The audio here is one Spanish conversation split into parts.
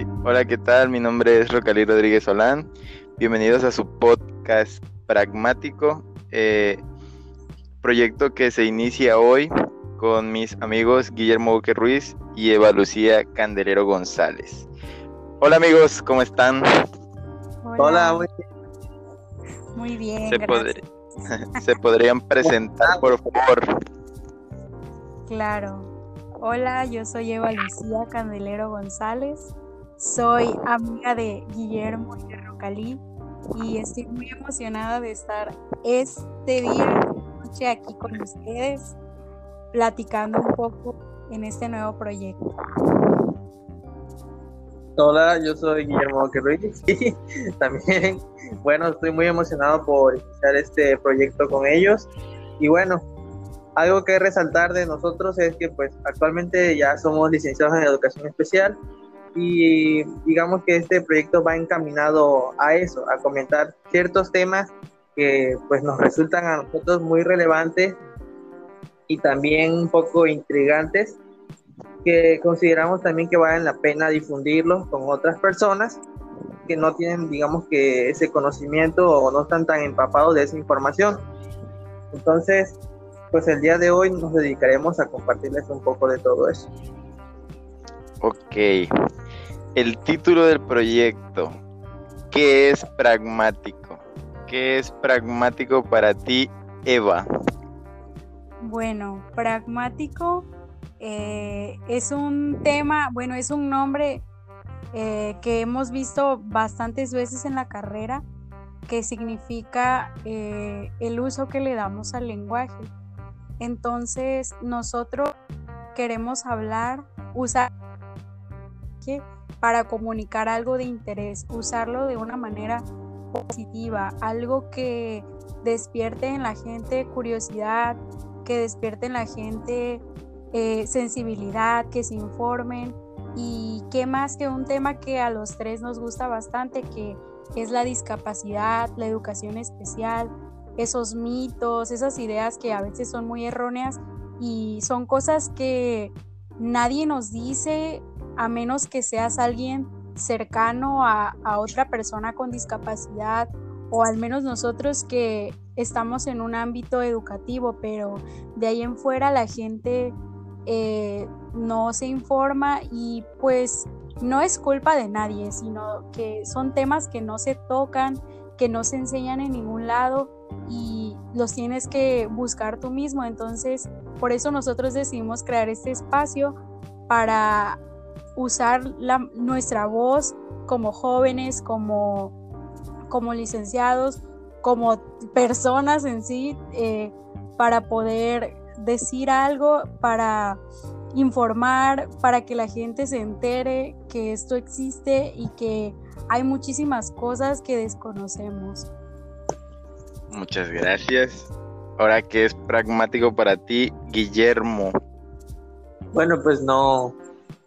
sí. Hola, ¿qué tal? Mi nombre es Rocalí Rodríguez Solán. Bienvenidos a su podcast Pragmático, eh, proyecto que se inicia hoy con mis amigos Guillermo Boque Ruiz y Eva Lucía Candelero González. Hola amigos, ¿cómo están? Hola, muy bien. Muy bien. Se, ¿Se podrían presentar, por favor? Claro. Hola, yo soy Eva Lucía Candelero González. Soy amiga de Guillermo y de Rocalí y estoy muy emocionada de estar este día, noche aquí con ustedes, platicando un poco en este nuevo proyecto. Hola, yo soy Guillermo Ruiz y también, bueno, estoy muy emocionado por iniciar este proyecto con ellos y bueno, algo que resaltar de nosotros es que pues actualmente ya somos licenciados en educación especial y digamos que este proyecto va encaminado a eso, a comentar ciertos temas que pues nos resultan a nosotros muy relevantes y también un poco intrigantes que consideramos también que valen la pena difundirlos con otras personas que no tienen digamos que ese conocimiento o no están tan empapados de esa información. Entonces, pues el día de hoy nos dedicaremos a compartirles un poco de todo eso. Ok, el título del proyecto, ¿qué es pragmático? ¿Qué es pragmático para ti, Eva? Bueno, pragmático eh, es un tema, bueno, es un nombre eh, que hemos visto bastantes veces en la carrera, que significa eh, el uso que le damos al lenguaje. Entonces, nosotros queremos hablar, usar para comunicar algo de interés, usarlo de una manera positiva, algo que despierte en la gente curiosidad, que despierte en la gente eh, sensibilidad, que se informen. Y qué más que un tema que a los tres nos gusta bastante, que es la discapacidad, la educación especial, esos mitos, esas ideas que a veces son muy erróneas y son cosas que nadie nos dice a menos que seas alguien cercano a, otra persona con discapacidad o al menos nosotros que estamos en un ámbito educativo, pero de ahí en fuera la gente eh, no se informa y pues no es culpa de nadie, sino que son temas que no se tocan, que no se enseñan en ningún lado y los tienes que buscar tú mismo. Entonces, por eso nosotros decidimos crear este espacio para usar nuestra voz como jóvenes, como, como licenciados, como personas en sí, eh, para poder decir algo, para informar, para que la gente se entere que esto existe y que hay muchísimas cosas que desconocemos. Muchas gracias. Ahora, ¿qué es pragmático para ti, Guillermo? Bueno, pues no,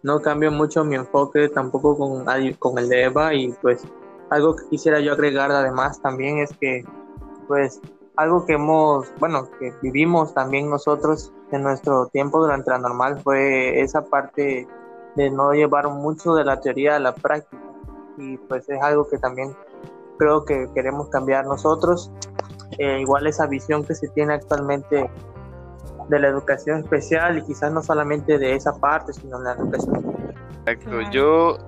no cambio mucho mi enfoque tampoco con, con el de Eva y pues algo que quisiera yo agregar además también es que pues algo que hemos, bueno, que vivimos también nosotros en nuestro tiempo durante la normal fue esa parte de no llevar mucho de la teoría a la práctica. Y pues es algo que también creo que queremos cambiar nosotros. Eh, igual esa visión que se tiene actualmente de la educación especial y quizás no solamente de esa parte, sino de la educación. Exacto, yo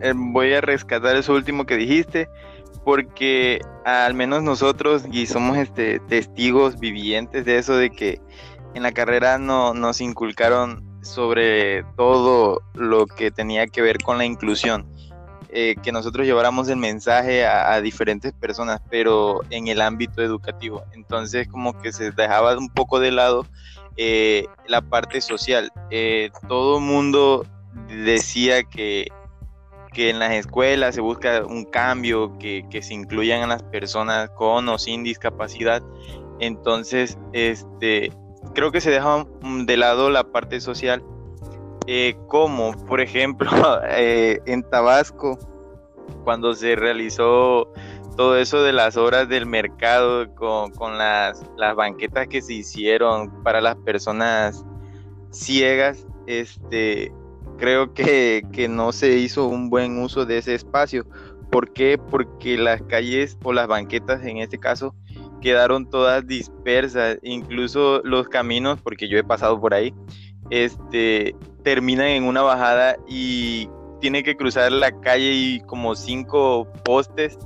eh, voy a rescatar eso último que dijiste, porque al menos nosotros, y somos este, testigos vivientes de eso, de que en la carrera no, nos inculcaron sobre todo lo que tenía que ver con la inclusión eh, que nosotros lleváramos el mensaje a, diferentes personas, pero en el ámbito educativo. Entonces como que se dejaba un poco de lado eh, la parte social. Eh, todo mundo decía que, que en las escuelas se busca un cambio, que, que se incluyan a las personas con o sin discapacidad. Entonces, este, creo que se deja de lado la parte social eh, como por ejemplo eh, en Tabasco, cuando se realizó todo eso de las horas del mercado con, las, las, banquetas que se hicieron para las personas ciegas, este, creo que, que no se hizo un buen uso de ese espacio. ¿Por qué? Porque las calles o las banquetas en este caso quedaron todas dispersas, incluso los caminos, porque yo he pasado por ahí, este, terminan en una bajada y tiene que cruzar la calle y como cinco postes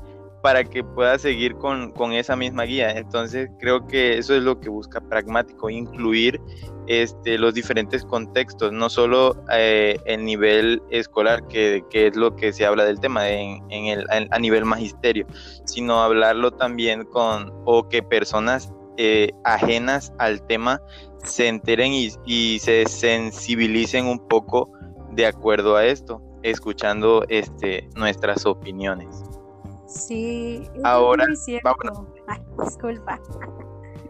para que pueda seguir con, esa misma guía. Entonces creo que eso es lo que busca Pragmático, incluir este, los diferentes contextos, no solo eh, el nivel escolar, que, es lo que se habla del tema en, el, a nivel magisterio, sino hablarlo también con, o que personas eh, ajenas al tema se enteren y, y se sensibilicen un poco de acuerdo a esto, escuchando este, nuestras opiniones. Sí, ahora disculpa.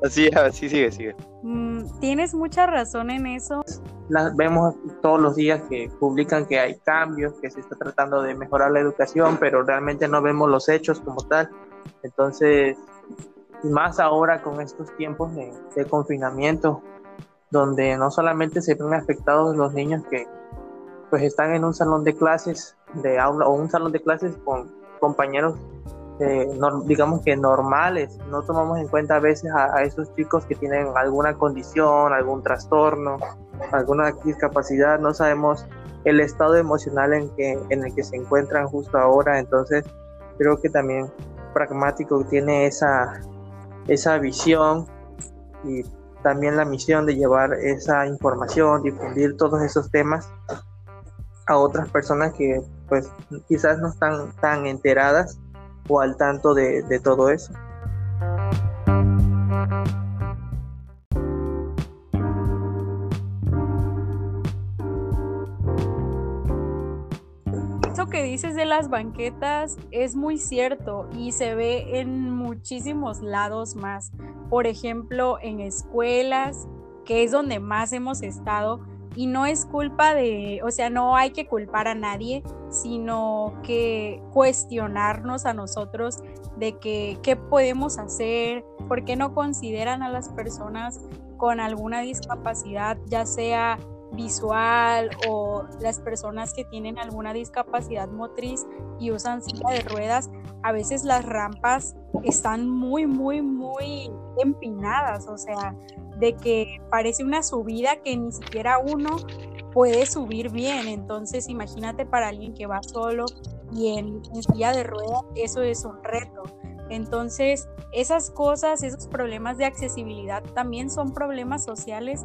Así, así sigue, sigue. Mm, tienes mucha razón en eso. Las vemos todos los días que publican que hay cambios, que se está tratando de mejorar la educación, pero realmente no vemos los hechos como tal. Entonces, más ahora con estos tiempos de, de confinamiento, donde no solamente se ven afectados los niños que pues están en un salón de clases de aula o un salón de clases con compañeros, eh, digamos que normales. No tomamos en cuenta a veces a, esos chicos que tienen alguna condición, algún trastorno, alguna discapacidad. No sabemos el estado emocional en, que, en el que se encuentran justo ahora. Entonces, creo que también Pragmático tiene esa, esa visión y también la misión de llevar esa información, difundir todos esos temas a otras personas que pues quizás no están tan enteradas o al tanto de, todo eso. Dices de las banquetas es muy cierto y se ve en muchísimos lados más. Por ejemplo, en escuelas, que es donde más hemos estado, y no es culpa de, o sea, no hay que culpar a nadie, sino que cuestionarnos a nosotros de que qué podemos hacer, por qué no consideran a las personas con alguna discapacidad, ya sea visual o las personas que tienen alguna discapacidad motriz y usan silla de ruedas, a veces las rampas están muy, muy, muy empinadas, o sea, de que parece una subida que ni siquiera uno puede subir bien. Entonces, imagínate para alguien que va solo y en, silla de ruedas, eso es un reto. Entonces, esas cosas, esos problemas de accesibilidad también son problemas sociales.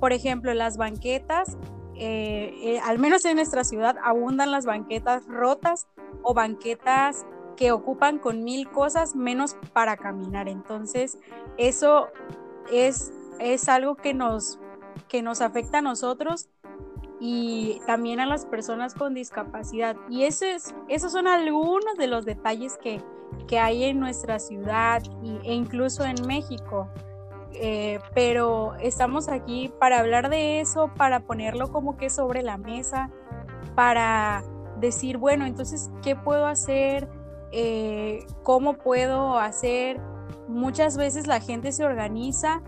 Por ejemplo, las banquetas, eh, eh, al menos en nuestra ciudad, abundan las banquetas rotas o banquetas que ocupan con mil cosas menos para caminar. Entonces, eso es es algo que nos, que nos afecta a nosotros y también a las personas con discapacidad. Y eso es, esos son algunos de los detalles que, hay en nuestra ciudad e incluso en México. Eh, pero estamos aquí para hablar de eso, para ponerlo como que sobre la mesa, para decir, bueno, entonces, ¿qué puedo hacer? Eh, ¿Cómo puedo hacer? Muchas veces la gente se organiza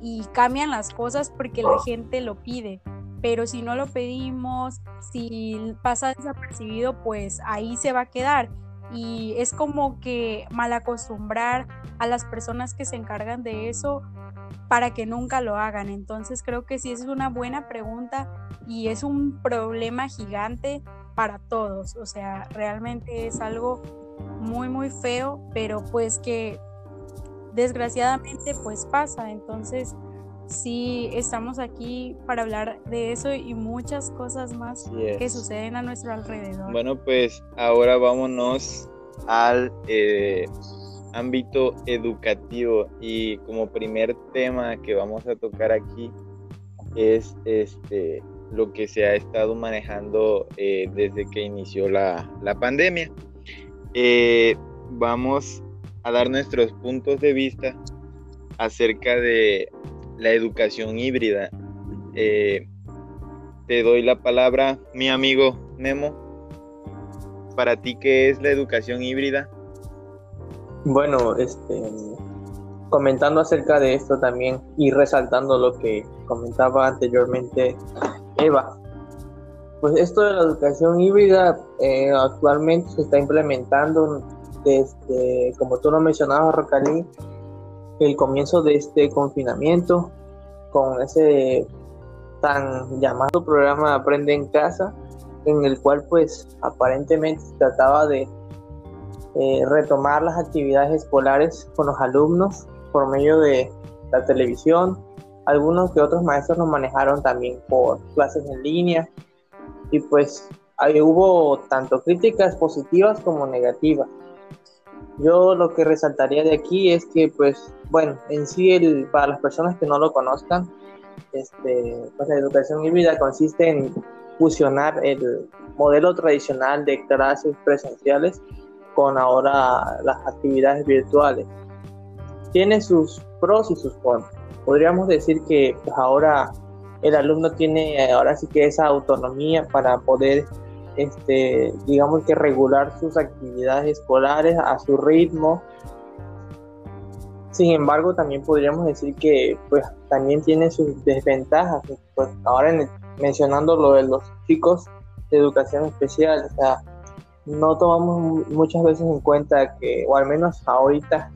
y cambian las cosas porque la gente lo pide. Pero si no lo pedimos, si pasa desapercibido, pues ahí se va a quedar. Y es como que mal acostumbrar a las personas que se encargan de eso para que nunca lo hagan. Entonces creo que sí es una buena pregunta y es un problema gigante para todos. O sea, realmente es algo muy, muy feo, pero pues que desgraciadamente pues pasa. Entonces sí estamos aquí para hablar de eso y muchas cosas más que suceden a nuestro alrededor. Bueno, pues ahora vámonos al eh, ámbito educativo y como primer tema que vamos a tocar aquí es este lo que se ha estado manejando eh, desde que inició la, pandemia. Eh, vamos a dar nuestros puntos de vista acerca de la educación híbrida. Eh, te doy la palabra, mi amigo Memo. Para ti, ¿qué es la educación híbrida? Bueno, este, comentando acerca de esto también y resaltando lo que comentaba anteriormente Eva, pues esto de la educación híbrida eh, actualmente se está implementando desde, como tú lo mencionabas, Rocalí, el comienzo de este confinamiento con ese tan llamado programa Aprende en Casa, en el cual pues aparentemente trataba de eh, retomar las actividades escolares con los alumnos por medio de la televisión. Algunos que otros maestros lo manejaron también por clases en línea y pues ahí hubo tanto críticas positivas como negativas. Yo lo que resaltaría de aquí es que, pues, bueno, en sí, el, para las personas que no lo conozcan, este, pues la educación híbrida consiste en fusionar el modelo tradicional de clases presenciales con ahora las actividades virtuales. Tiene sus pros y sus contras. Podríamos decir que pues, ahora el alumno tiene ahora sí que esa autonomía para poder este, digamos que regular sus actividades escolares a su ritmo. Sin embargo, también podríamos decir que pues también tiene sus desventajas. Pues ahora mencionando lo de los chicos de educación especial, o sea, no tomamos muchas veces en cuenta que, o al menos ahorita,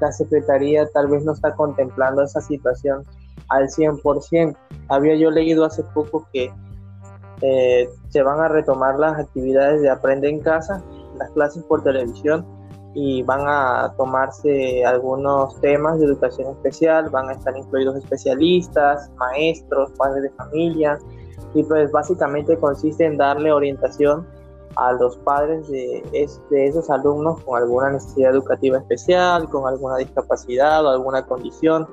la Secretaría tal vez no está contemplando esa situación al 100%. Había yo leído hace poco que eh, se van a retomar las actividades de Aprende en Casa, las clases por televisión y van a tomarse algunos temas de educación especial, van a estar incluidos especialistas, maestros, padres de familia y pues básicamente consiste en darle orientación a los padres de, de esos alumnos con alguna necesidad educativa especial, con alguna discapacidad o alguna condición,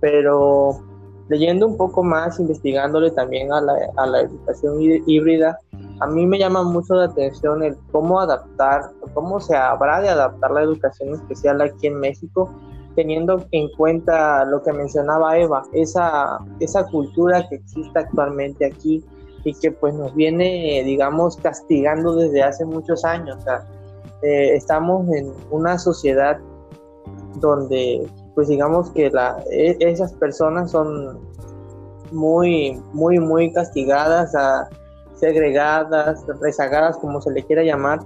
pero leyendo un poco más, investigándole también a la, a la educación híbrida, a mí me llama mucho la atención el cómo adaptar, cómo se habrá de adaptar la educación especial aquí en México, teniendo en cuenta lo que mencionaba Eva, esa, esa cultura que existe actualmente aquí y que pues nos viene, digamos, castigando desde hace muchos años. O sea, eh, estamos en una sociedad donde pues digamos que la, e, esas personas son muy, muy, muy castigadas, segregadas, rezagadas, como se le quiera llamar.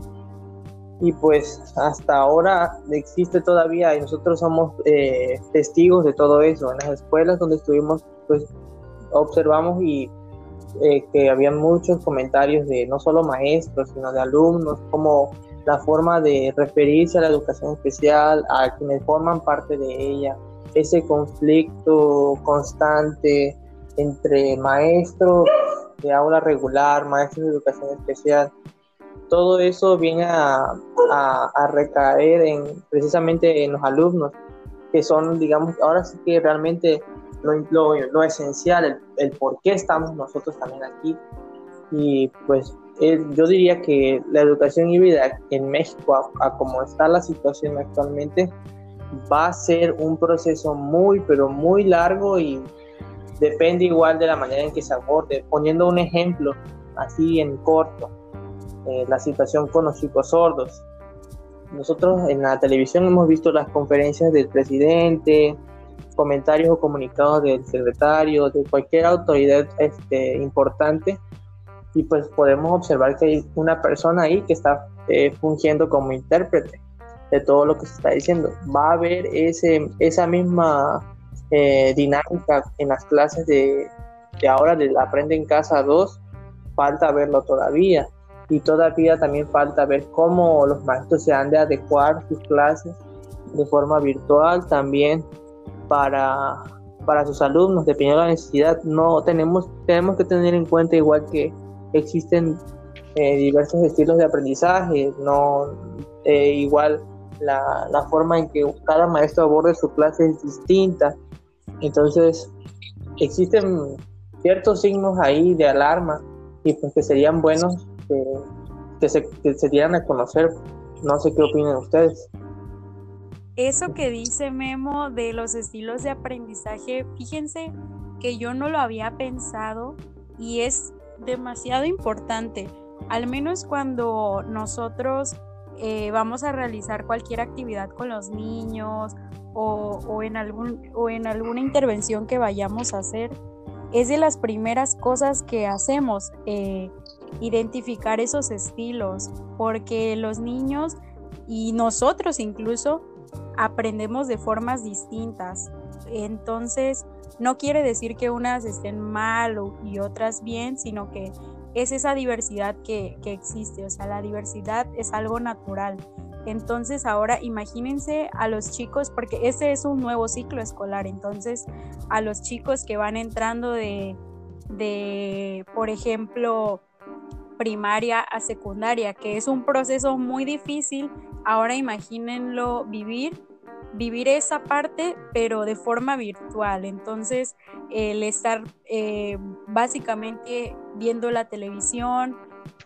Y pues hasta ahora existe todavía y nosotros somos eh, testigos de todo eso. En las escuelas donde estuvimos, pues observamos y eh, que había muchos comentarios de no solo maestros, sino de alumnos, como la forma de referirse a la educación especial, a quienes forman parte de ella, ese conflicto constante entre maestros de aula regular, maestros de educación especial, todo eso viene a, recaer en, precisamente en los alumnos, que son, digamos, ahora sí que realmente lo, esencial, el, por qué estamos nosotros también aquí. Y pues yo diría que la educación híbrida en México, a, como está la situación actualmente, va a ser un proceso muy, pero muy largo y depende igual de la manera en que se aborde. Poniendo un ejemplo así en corto, eh, la situación con los chicos sordos. Nosotros en la televisión hemos visto las conferencias del presidente, comentarios o comunicados del secretario, de cualquier autoridad este, importante y pues podemos observar que hay una persona ahí que está eh, fungiendo como intérprete de todo lo que se está diciendo. Va a haber ese, esa misma eh, dinámica en las clases de, de ahora del Aprende en Casa 2, falta verlo todavía. Y todavía también falta ver cómo los maestros se han de adecuar sus clases de forma virtual también para, para sus alumnos, dependiendo de la necesidad. No tenemos, tenemos que tener en cuenta igual que existen eh, diversos estilos de aprendizaje, no eh, igual la, la, forma en que cada maestro aborde su clase es distinta. Entonces, existen ciertos signos ahí de alarma y pues que serían buenos que, que, se, que se dieran a conocer. No sé qué opinan ustedes. Eso que dice Memo de los estilos de aprendizaje, fíjense que yo no lo había pensado y es demasiado importante, al menos cuando nosotros eh, vamos a realizar cualquier actividad con los niños o, en algún, o en alguna intervención que vayamos a hacer, es de las primeras cosas que hacemos, eh, identificar esos estilos, porque los niños y nosotros incluso aprendemos de formas distintas. Entonces, no quiere decir que unas estén mal y otras bien, sino que es esa diversidad que, que existe, o sea, la diversidad es algo natural. Entonces ahora imagínense a los chicos, porque este es un nuevo ciclo escolar, entonces a los chicos que van entrando de, de por ejemplo, primaria a secundaria, que es un proceso muy difícil, ahora imagínenlo vivir vivir esa parte, pero de forma virtual. Entonces, el estar eh, básicamente viendo la televisión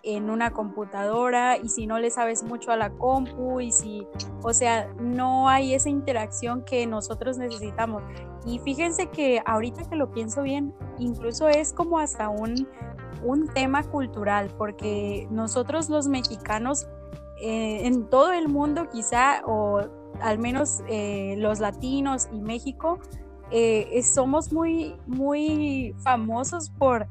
en una computadora y si no le sabes mucho a la compu y si, o sea, no hay esa interacción que nosotros necesitamos. Y fíjense que ahorita que lo pienso bien, incluso es como hasta un, un tema cultural, porque nosotros los mexicanos eh, en todo el mundo quizá, o al menos eh, los latinos y México, eh, somos muy, muy famosos por,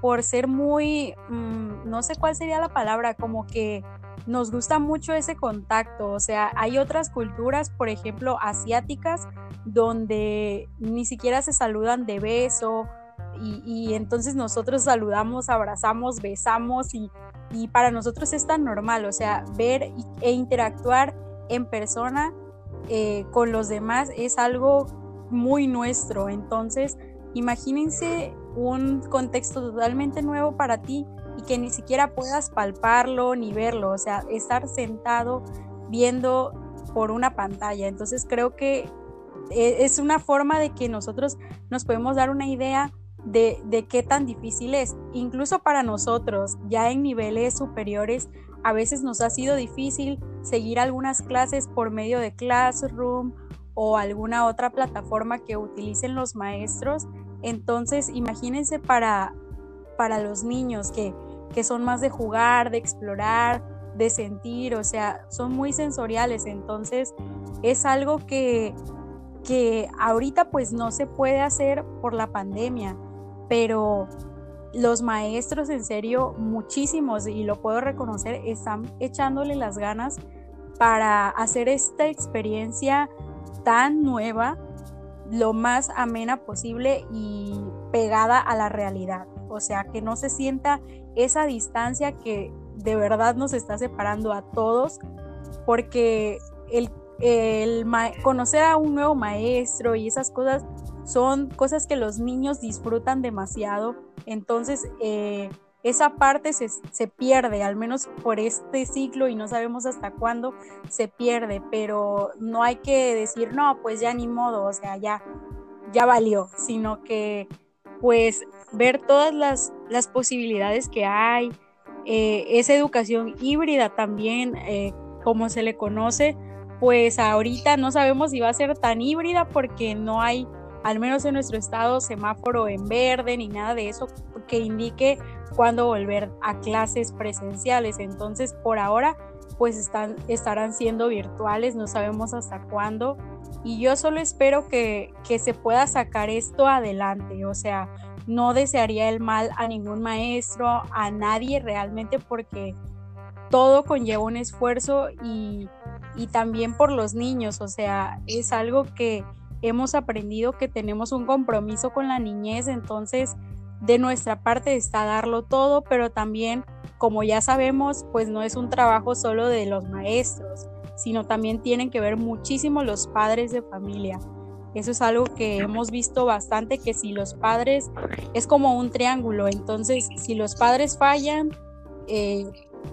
por ser muy, mm, no sé cuál sería la palabra, como que nos gusta mucho ese contacto. O sea, hay otras culturas, por ejemplo, asiáticas, donde ni siquiera se saludan de beso. Y, entonces nosotros saludamos, abrazamos, besamos y, y, para nosotros es tan normal, o sea, ver e interactuar en persona eh, con los demás es algo muy nuestro. Entonces, imagínense un contexto totalmente nuevo para ti y que ni siquiera puedas palparlo ni verlo, o sea, estar sentado viendo por una pantalla. Entonces, creo que e, es una forma de que nosotros nos podemos dar una idea de, de, qué tan difícil es. Incluso para nosotros, ya en niveles superiores, a veces nos ha sido difícil seguir algunas clases por medio de Classroom o alguna otra plataforma que utilicen los maestros. Entonces, imagínense para, para los niños que, que son más de jugar, de explorar, de sentir, o sea, son muy sensoriales. Entonces, es algo que, que ahorita pues no se puede hacer por la pandemia, pero los maestros, en serio, muchísimos, y lo puedo reconocer, están echándole las ganas para hacer esta experiencia tan nueva lo más amena posible y pegada a la realidad. O sea, que no se sienta esa distancia que de verdad nos está separando a todos, porque el, el conocer a un nuevo maestro y esas cosas son cosas que los niños disfrutan demasiado. Entonces, eh, esa parte se, se, pierde, al menos por este ciclo y no sabemos hasta cuándo se pierde, pero no hay que decir, no, pues ya ni modo, o sea, ya, ya valió, sino que pues ver todas las, las posibilidades que hay, eh, esa educación híbrida también, eh, como se le conoce, pues ahorita no sabemos si va a ser tan híbrida porque no hay al menos en nuestro estado, semáforo en verde ni nada de eso que indique cuándo volver a clases presenciales. Entonces, por ahora, pues están, estarán siendo virtuales, no sabemos hasta cuándo. Y yo solo espero que, que se pueda sacar esto adelante. O sea, no desearía el mal a ningún maestro, a nadie realmente, porque todo conlleva un esfuerzo y, y también por los niños. O sea, es algo que hemos aprendido que tenemos un compromiso con la niñez, entonces de nuestra parte está darlo todo, pero también, como ya sabemos, pues no es un trabajo solo de los maestros, sino también tienen que ver muchísimo los padres de familia. Eso es algo que hemos visto bastante, que si los padres es como un triángulo, entonces si los padres fallan, eh,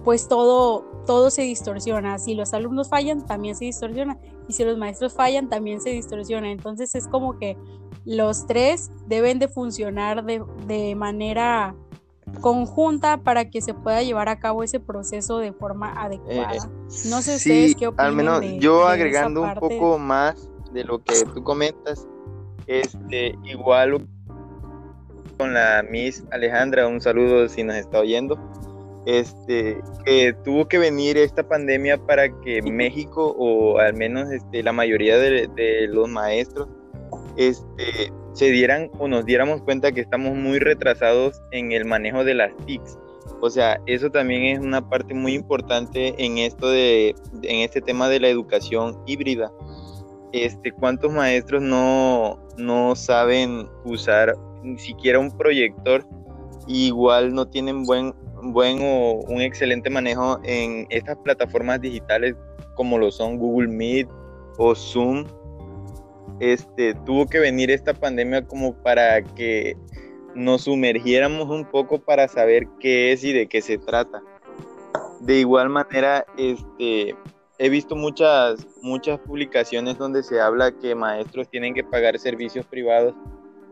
pues todo, todo se distorsiona. Si los alumnos fallan, también se distorsiona. Y si los maestros fallan, también se distorsiona. Entonces es como que los tres deben de funcionar de, manera conjunta para que se pueda llevar a cabo ese proceso de forma adecuada. Eh, no sé si ustedes qué opinan. Al menos yo agregando un poco más de lo que tú comentas, este, igual con la Miss Alejandra, un saludo si nos está oyendo este, que tuvo que venir esta pandemia para que México o al menos este, la mayoría de, los maestros este, se dieran o nos diéramos cuenta que estamos muy retrasados en el manejo de las TICs. O sea, eso también es una parte muy importante en esto de, en este tema de la educación híbrida. Este, ¿cuántos maestros no, no saben usar ni siquiera un proyector? Igual no tienen buen, buen o un excelente manejo en estas plataformas digitales como lo son Google Meet o Zoom. Este, tuvo que venir esta pandemia como para que nos sumergiéramos un poco para saber qué es y de qué se trata. De igual manera, este, he visto muchas, muchas publicaciones donde se habla que maestros tienen que pagar servicios privados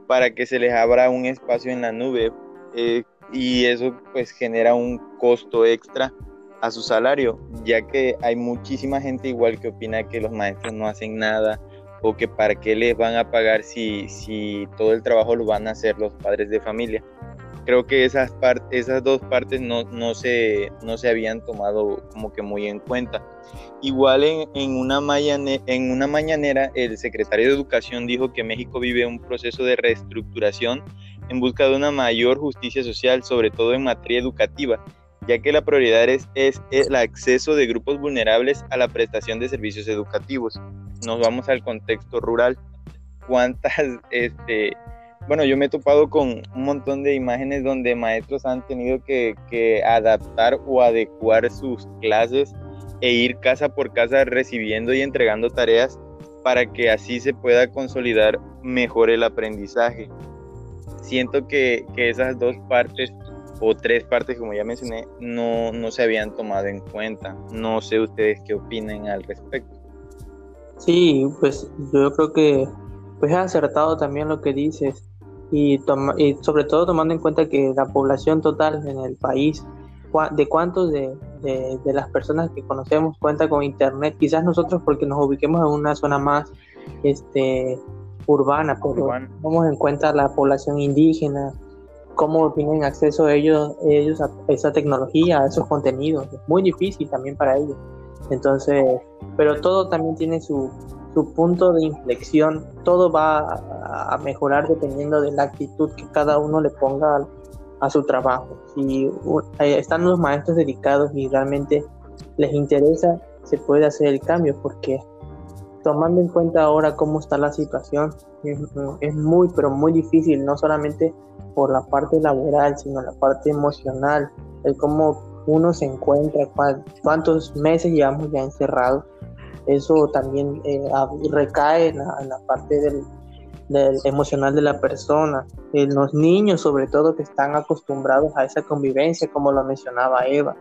para que se les abra un espacio en la nube eh, y eso pues genera un costo extra a su salario, ya que hay muchísima gente igual que opina que los maestros no hacen nada o que para qué les van a pagar si, si todo el trabajo lo van a hacer los padres de familia. Creo que esas, esas dos partes no, no, se, no se habían tomado como que muy en cuenta. Igual en, en, una en una mañanera el secretario de Educación dijo que México vive un proceso de reestructuración en busca de una mayor justicia social, sobre todo en materia educativa, ya que la prioridad es, el acceso de grupos vulnerables a la prestación de servicios educativos nos vamos al contexto rural, cuántas, este, bueno, yo me he topado con un montón de imágenes donde maestros han tenido que, que adaptar o adecuar sus clases e ir casa por casa recibiendo y entregando tareas para que así se pueda consolidar mejor el aprendizaje. Siento que, que esas dos partes o tres partes, como ya mencioné, no, no se habían tomado en cuenta. No sé ustedes qué opinen al respecto. Sí, pues yo creo que pues has acertado también lo que dices y, y sobre todo tomando en cuenta que la población total en el país, de cuántos de, de, las personas que conocemos cuenta con internet, quizás nosotros porque nos ubiquemos en una zona más este urbana, pero tomamos en cuenta la población indígena, cómo tienen acceso ellos, ellos a esa tecnología, a esos contenidos. Es muy difícil también para ellos. Entonces, pero todo también tiene su, su punto de inflexión, todo va a, mejorar dependiendo de la actitud que cada uno le ponga a, su trabajo. Si eh, están los maestros dedicados y realmente les interesa, se puede hacer el cambio, porque tomando en cuenta ahora cómo está la situación, es, muy, pero muy difícil, no solamente por la parte laboral, sino la parte emocional, el cómo uno se encuentra, cuántos meses llevamos ya encerrados. Eso también eh, recae en la, parte del, emocional de la persona. En los niños, sobre todo, que están acostumbrados a esa convivencia, como lo mencionaba Eva.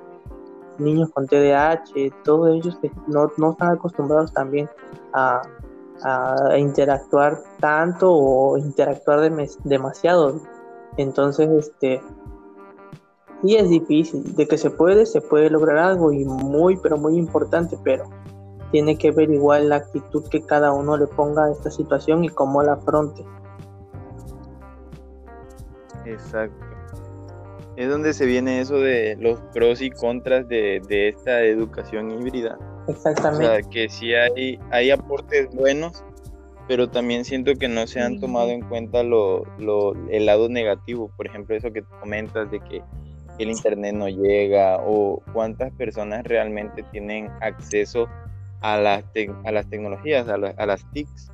Niños con TDAH, todos ellos que no, no están acostumbrados también a, interactuar tanto o interactuar demasiado. Entonces, este, y es difícil, de que se puede, se puede lograr algo y muy, pero muy importante, pero tiene que ver igual la actitud que cada uno le ponga a esta situación y cómo la afronte. Exacto. Es donde se viene eso de los pros y contras de, esta educación híbrida. Exactamente. O sea, que sí hay, hay aportes buenos, pero también siento que no se han tomado en cuenta lo, lo, el lado negativo. Por ejemplo, eso que comentas de que el internet no llega o cuántas personas realmente tienen acceso a las, a las tecnologías, a, a las TICs.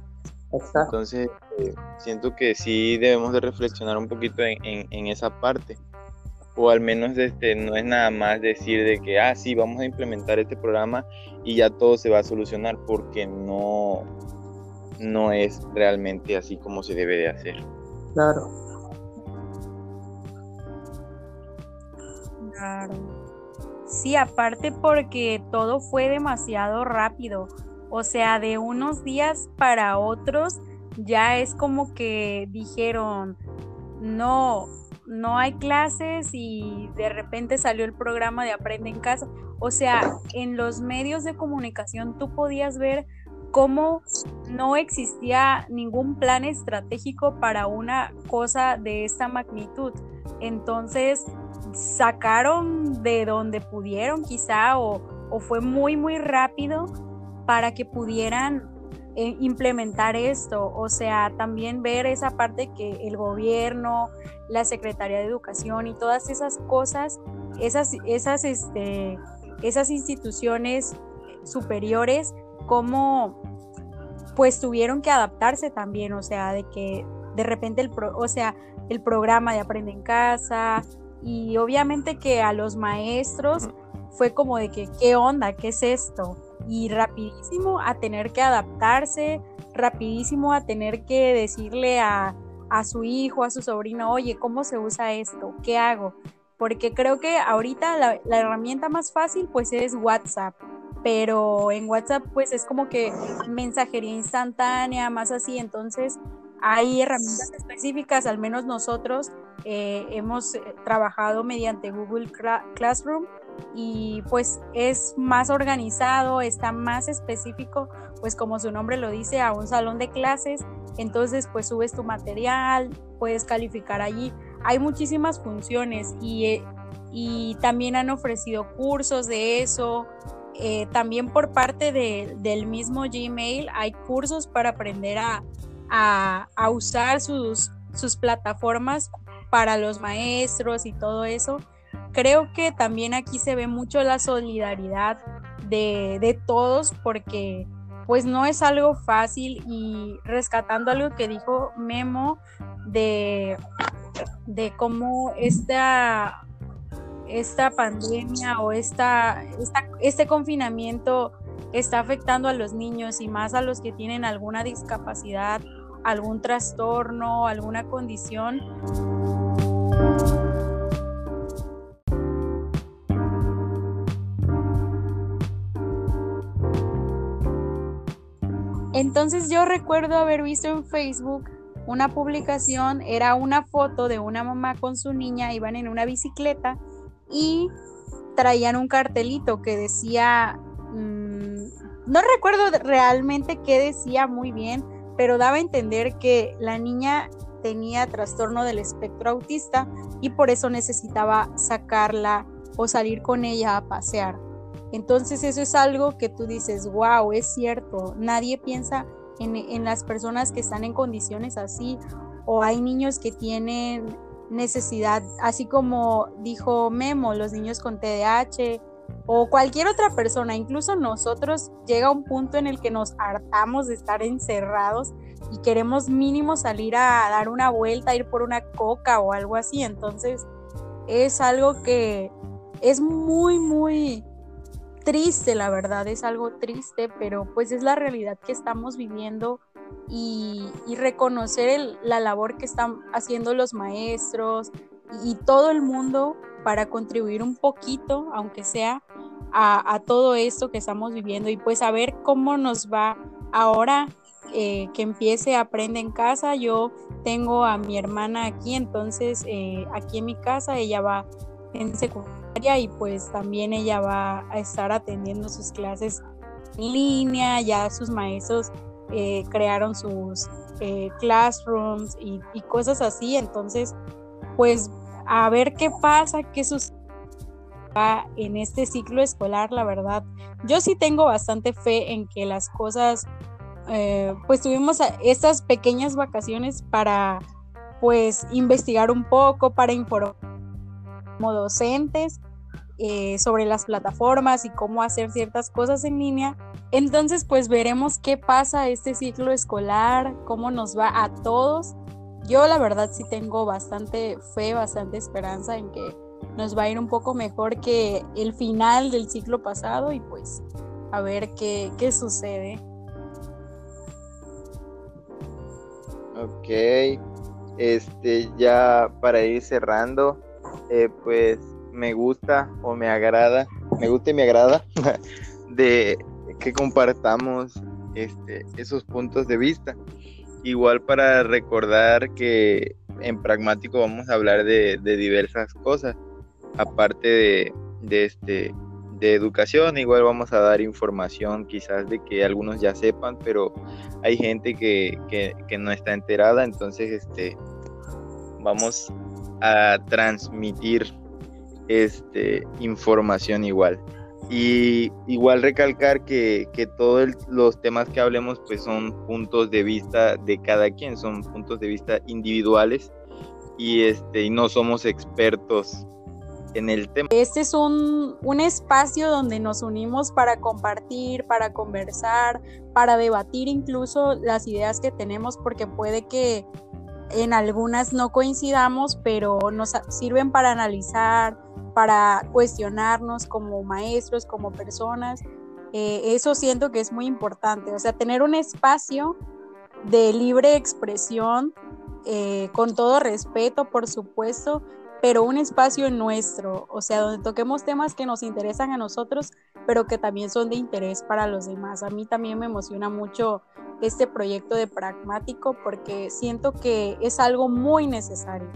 Entonces, eh, siento que sí debemos de reflexionar un poquito en, en, esa parte. O al menos este, no es nada más decir de que, ah, sí, vamos a implementar este programa y ya todo se va a solucionar, porque no, no es realmente así como se debe de hacer. Claro. Sí, aparte porque todo fue demasiado rápido. O sea, de unos días para otros ya es como que dijeron, no, no hay clases y de repente salió el programa de Aprende en casa. O sea, en los medios de comunicación tú podías ver cómo no existía ningún plan estratégico para una cosa de esta magnitud. Entonces, sacaron de donde pudieron quizá o, fue muy muy rápido para que pudieran eh, implementar esto, o sea, también ver esa parte que el gobierno, la Secretaría de Educación y todas esas cosas esas, esas, este, esas instituciones superiores, cómo pues tuvieron que adaptarse también, o sea, de que de repente el, o sea, el programa de Aprende en Casa y obviamente que a los maestros fue como de que, ¿qué onda? ¿Qué es esto? Y rapidísimo a tener que adaptarse, rapidísimo a tener que decirle a, a su hijo, a su sobrino, oye, ¿cómo se usa esto? ¿Qué hago? Porque creo que ahorita la, herramienta más fácil pues es WhatsApp pero en WhatsApp pues es como que mensajería instantánea, más así, entonces hay herramientas específicas, al menos nosotros eh, hemos eh, trabajado mediante Google Classroom y pues es más organizado, está más específico, pues como su nombre lo dice, a un salón de clases, entonces pues subes tu material, puedes calificar allí. Hay muchísimas funciones y, eh, y también han ofrecido cursos de eso. también por parte del mismo Gmail hay cursos para aprender a, a, usar sus, sus plataformas para los maestros y todo eso. Creo que también aquí se ve mucho la solidaridad de, todos porque pues no es algo fácil y rescatando algo que dijo Memo de, de cómo esta, esta pandemia o esta, este confinamiento está afectando a los niños y más a los que tienen alguna discapacidad algún trastorno, alguna condición. Entonces yo recuerdo haber visto en Facebook una publicación, era una foto de una mamá con su niña, iban en una bicicleta y traían un cartelito que decía, mm, no recuerdo realmente qué decía muy bien, pero daba a entender que la niña tenía trastorno del espectro autista y por eso necesitaba sacarla o salir con ella a pasear. Entonces eso es algo que tú dices, wow, es cierto, nadie piensa en, las personas que están en condiciones así o hay niños que tienen necesidad, así como dijo Memo, los niños con TDAH o cualquier otra persona, incluso nosotros, llega un punto en el que nos hartamos de estar encerrados y queremos mínimo salir a dar una vuelta, ir por una coca o algo así. Entonces es algo que es muy, muy triste, la verdad, es algo triste, pero pues es la realidad que estamos viviendo y, reconocer la labor que están haciendo los maestros y todo el mundo para contribuir un poquito, aunque sea, a, todo esto que estamos viviendo y pues a ver cómo nos va ahora eh, que empiece Aprende en casa. Yo tengo a mi hermana aquí, entonces eh, aquí en mi casa ella va en secundaria y pues también ella va a estar atendiendo sus clases en línea, ya sus maestros eh, crearon sus classrooms y, y cosas así, entonces pues a ver qué pasa, qué sucede en este ciclo escolar, la verdad. Yo sí tengo bastante fe en que las cosas, eh, pues tuvimos estas pequeñas vacaciones para, pues, investigar un poco, para informar como docentes eh, sobre las plataformas y cómo hacer ciertas cosas en línea. Entonces, pues veremos qué pasa este ciclo escolar, cómo nos va a todos yo la verdad sí tengo bastante fe, bastante esperanza en que nos va a ir un poco mejor que el final del ciclo pasado y pues a ver qué, sucede. Ok, este ya para ir cerrando, eh, pues me gusta o me agrada, me gusta y me agrada de que compartamos este, esos puntos de vista. Igual para recordar que en pragmático vamos a hablar de, diversas cosas, aparte de, de, este, de educación, igual vamos a dar información quizás de que algunos ya sepan, pero hay gente que, que no está enterada, entonces este, vamos a transmitir este, información igual. Y igual recalcar que, todos los temas que hablemos pues son puntos de vista de cada quien, son puntos de vista individuales y, este, y no somos expertos en el tema. Este es un, un espacio donde nos unimos para compartir, para conversar, para debatir incluso las ideas que tenemos, porque puede que en algunas no coincidamos, pero nos sirven para analizar, para cuestionarnos como maestros, como personas. Eh, eso siento que es muy importante, o sea, tener un espacio de libre expresión, eh, con todo respeto, por supuesto, pero un espacio nuestro, o sea, donde toquemos temas que nos interesan a nosotros, pero que también son de interés para los demás. A mí también me emociona mucho este proyecto de pragmático porque siento que es algo muy necesario.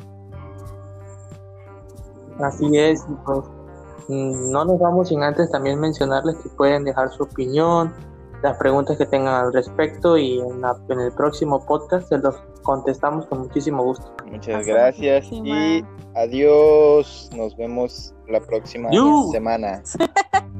Así es, pues mm, no nos vamos sin antes también mencionarles que pueden dejar su opinión, las preguntas que tengan al respecto y en, el próximo podcast se los contestamos con muchísimo gusto. Muchas gracias y adiós. Nos vemos la próxima semana.